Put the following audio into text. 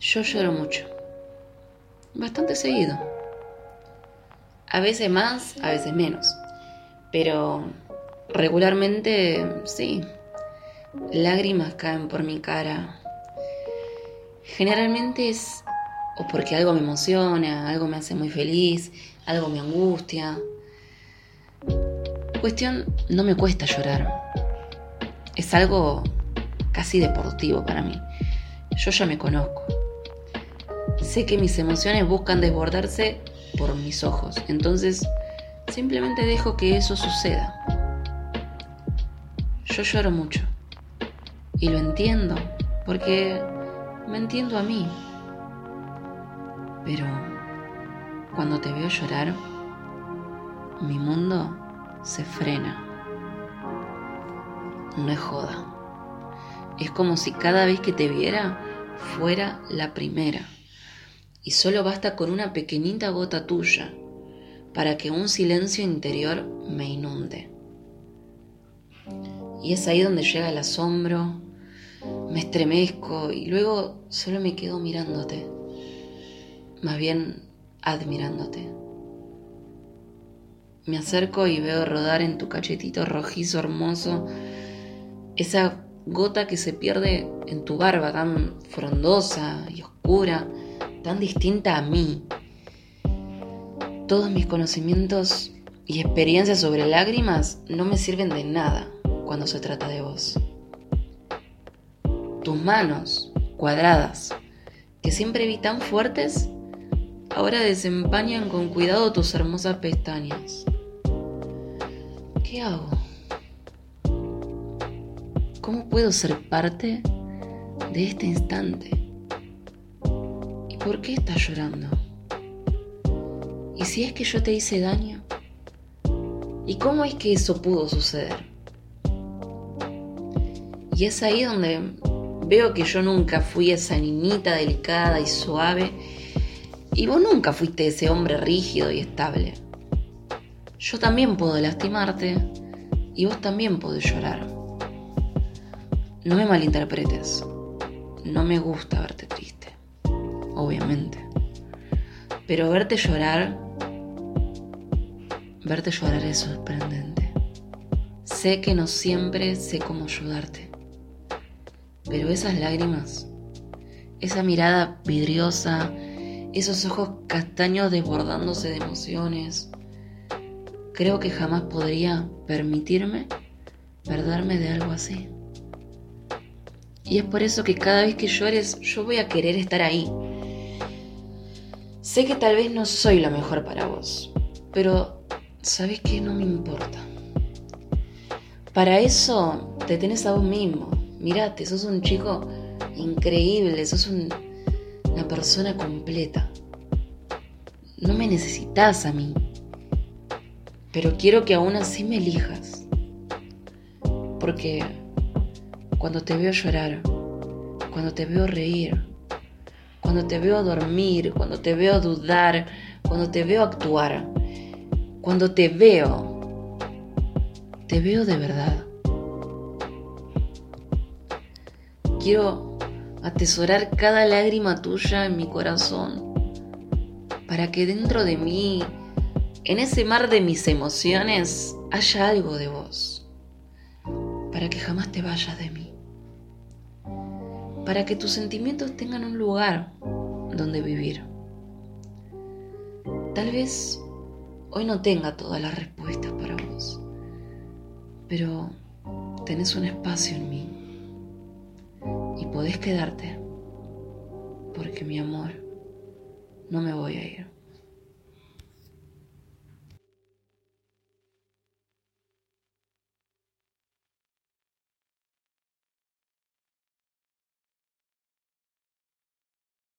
Yo lloro mucho. Bastante seguido. A veces más, a veces menos. Pero regularmente sí. Lágrimas caen por mi cara. Generalmente es o porque algo me emociona, algo me hace muy feliz, algo me angustia. Cuestión, no me cuesta llorar. Es algo casi deportivo para mí. Yo ya me conozco. Sé que mis emociones buscan desbordarse por mis ojos. Entonces, simplemente dejo que eso suceda. Yo lloro mucho. Y lo entiendo, porque me entiendo a mí. Pero cuando te veo llorar, mi mundo se frena. No es joda. Es como si cada vez que te viera fuera la primera y solo basta con una pequeñita gota tuya para que un silencio interior me inunde. Y es ahí donde llega el asombro, me estremezco y luego solo me quedo mirándote, más bien admirándote. Me acerco y veo rodar en tu cachetito rojizo hermoso esa gota que se pierde en tu barba tan frondosa y oscura tan distinta a mí. Todos mis conocimientos y experiencias sobre lágrimas no me sirven de nada cuando se trata de vos. Tus manos, cuadradas, que siempre vi tan fuertes, ahora desempañan con cuidado tus hermosas pestañas. ¿Qué hago? ¿Cómo puedo ser parte de este instante? ¿Por qué estás llorando? ¿Y si es que yo te hice daño? ¿Y cómo es que eso pudo suceder? Y es ahí donde veo que yo nunca fui esa niñita delicada y suave, y vos nunca fuiste ese hombre rígido y estable. Yo también puedo lastimarte, y vos también podés llorar. No me malinterpretes, no me gusta verte obviamente. Pero verte llorar, verte llorar es sorprendente. Sé que no siempre sé cómo ayudarte, pero esas lágrimas, esa mirada vidriosa, esos ojos castaños desbordándose de emociones, creo que jamás podría permitirme perderme de algo así. Y es por eso que cada vez que llores yo voy a querer estar ahí, Sé que tal vez no soy lo mejor para vos, pero sabes que no me importa. Para eso te tenés a vos mismo. Mirate, sos un chico increíble, sos una persona completa. No me necesitas a mí, pero quiero que aún así me elijas. Porque cuando te veo llorar, cuando te veo reír, cuando te veo dormir, cuando te veo dudar, cuando te veo actuar, cuando te veo, te veo de verdad. Quiero atesorar cada lágrima tuya en mi corazón para que dentro de mí, en ese mar de mis emociones, haya algo de vos, para que jamás te vayas de mí para que tus sentimientos tengan un lugar donde vivir. Tal vez hoy no tenga todas las respuestas para vos, pero tenés un espacio en mí y podés quedarte, porque mi amor, no me voy a ir.